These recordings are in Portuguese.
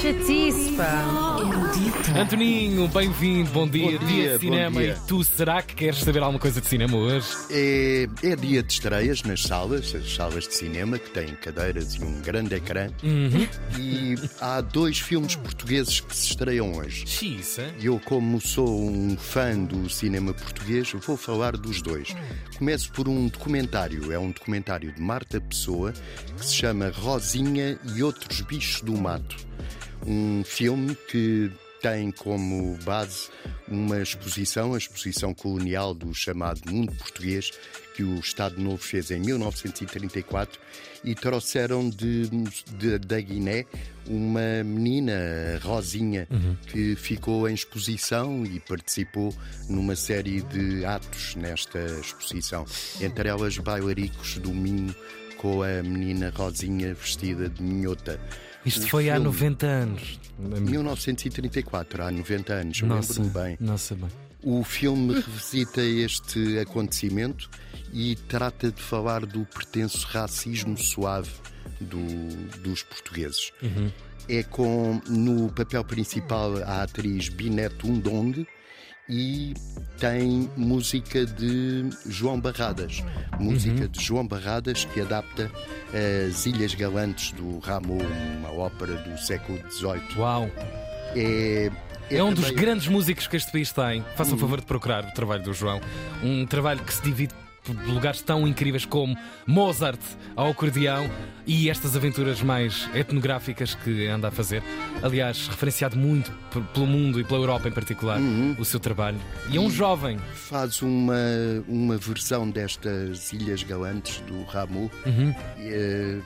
Chatice, pá. Antoninho, bem-vindo, bom dia, Bom dia dia, de cinema. bom dia. E tu, será que queres saber alguma coisa de cinema hoje? É, é dia de estreias nas salas, as salas de cinema, que têm cadeiras e um grande ecrã. E há dois filmes portugueses que se estreiam hoje. Xiça. E eu, como sou um fã do cinema português, vou falar dos dois. Começo por um documentário. É um documentário de Marta Pessoa que se chama Rosinha e Outros Bichos do Mato. Um filme que tem como base uma exposição, a exposição colonial do chamado mundo português, que o Estado Novo fez em 1934 e trouxeram de, de- da Guiné uma menina, Rosinha, que ficou em exposição e participou numa série de atos nesta exposição. Entre elas, bailaricos do Minho com a menina Rosinha vestida de minhota. Isto foi há filme- 90 anos. 1934, há 90 anos, lembro-me bem. nossa, bem. O filme revisita este acontecimento e trata de falar do pretenso racismo suave do- dos portugueses. É com, no papel principal, a atriz Binette Undong e tem música de João Barradas. Música de João Barradas que adapta as Ilhas Galantes do Rameau, uma ópera do século XVIII. Uau. É, É um dos também- grandes músicos que este país tem. Faça o favor de procurar o trabalho do João. Um trabalho que se divide por lugares tão incríveis como Mozart ao acordeão e estas aventuras mais etnográficas que anda a fazer. Aliás, referenciado muito pelo mundo e pela Europa em particular, o seu trabalho. E é um jovem. faz uma, uma versão destas Ilhas Galantes do Rameau e é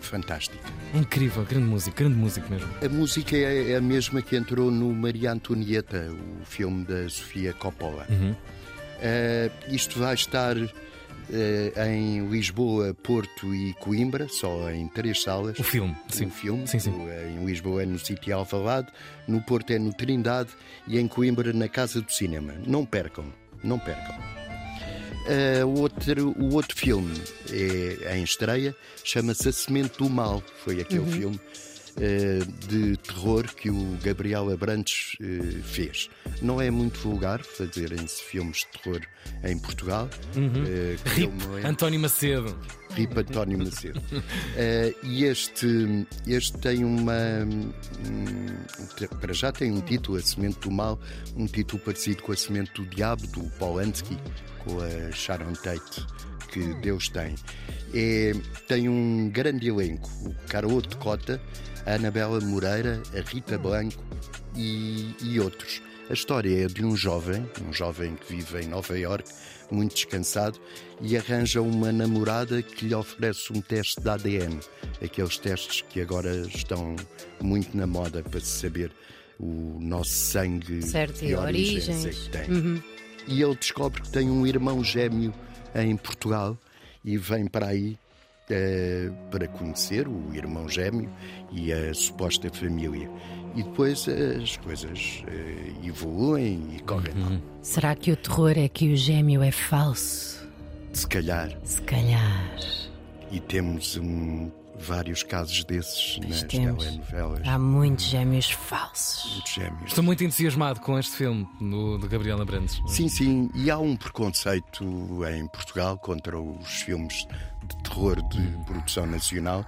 fantástica. Incrível, grande músico, grande músico mesmo. A música é é a mesma que entrou no Maria Antonieta, o filme da Sofia Coppola. Eh, isto vai estar eh, em Lisboa, Porto e Coimbra, só em três salas. O filme, sim. O filme. Sim, sim. O- Em Lisboa é no Sítio Alvalade, no Porto é no Trindade e em Coimbra na Casa do Cinema. Não percam, não percam. O, outro, o outro filme é em estreia, chama-se A Semente do Mal. Foi aquele Uhum. filme de terror que o Gabriel Abrantes eh, fez. Não é muito vulgar fazerem-se filmes de terror em Portugal. eh, que RIP, é- António Macedo. Rip António Macedo. Eh, e este, este tem uma. hum, para já tem um título, A Semente do Mal, um título parecido com A Semente do Diabo, do Polanski, com a Sharon Tate, que Deus tem. É, tem um grande elenco: o Caroto Cota, a Anabela Moreira, a Rita Blanco e, e outros. A história é de um jovem, um jovem que vive em Nova Iorque, muito descansado, e arranja uma namorada que lhe oferece um teste de ADN, aqueles testes que agora estão muito na moda para se saber o nosso sangue Certo, e origens, é origens. E ele descobre que tem um irmão gêmeo em Portugal e vem para aí eh, para conhecer o irmão gêmeo e a suposta família. E depois as coisas eh, evoluem e correm mal. Será que o terror é que o gêmeo é falso? Se calhar. Se calhar. E temos um, vários casos desses nas temos. telenovelas. Há muitos gêmeos falsos. Muitos gêmeos. Estou muito entusiasmado com este filme do, do Gabriel Abrantes. Sim, sim, e há um preconceito em Portugal contra os filmes de terror de produção nacional,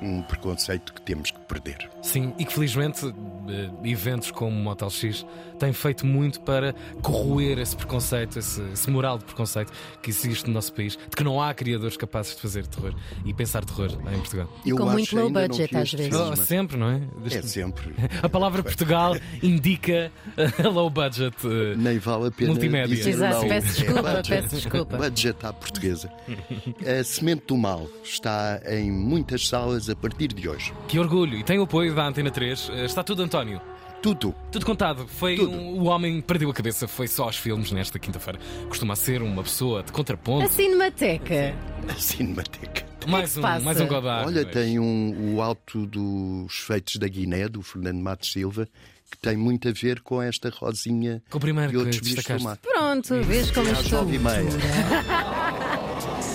um preconceito que temos que perder. Sim, e que felizmente eh, eventos como o Motel X têm feito muito para corroer esse preconceito, esse, esse moral de preconceito que existe no nosso país, de que não há criadores capazes de fazer terror e pensar terror em Portugal. Eu com muito low budget, às vezes. Oh, sempre, não é? É sempre. A palavra Portugal indica eh, low budget. eh, Nem vale a pena Multimédia. dizer Exato, não. peço desculpa, É peço desculpa. Budget à portuguesa. A Semente do Mal está em muitas salas a partir de hoje. Que orgulho! E tem o apoio da Antena 3. Eh, Está tudo, António. Tudo. Tudo contado. Foi Tudo. um- o homem perdeu a cabeça, foi só aos filmes nesta quinta-feira. Costuma ser uma pessoa de contraponto. A Cinemateca. A Cinemateca. mais, um, passa? mais um Godard. Olha, tem um, o alto dos feitos da Guiné, do Fernando Matos Silva, que tem muito a ver com esta rosinha Com o primeiro e outros que bichos do destacaste. Pronto, vês como Às estou. nove e meia.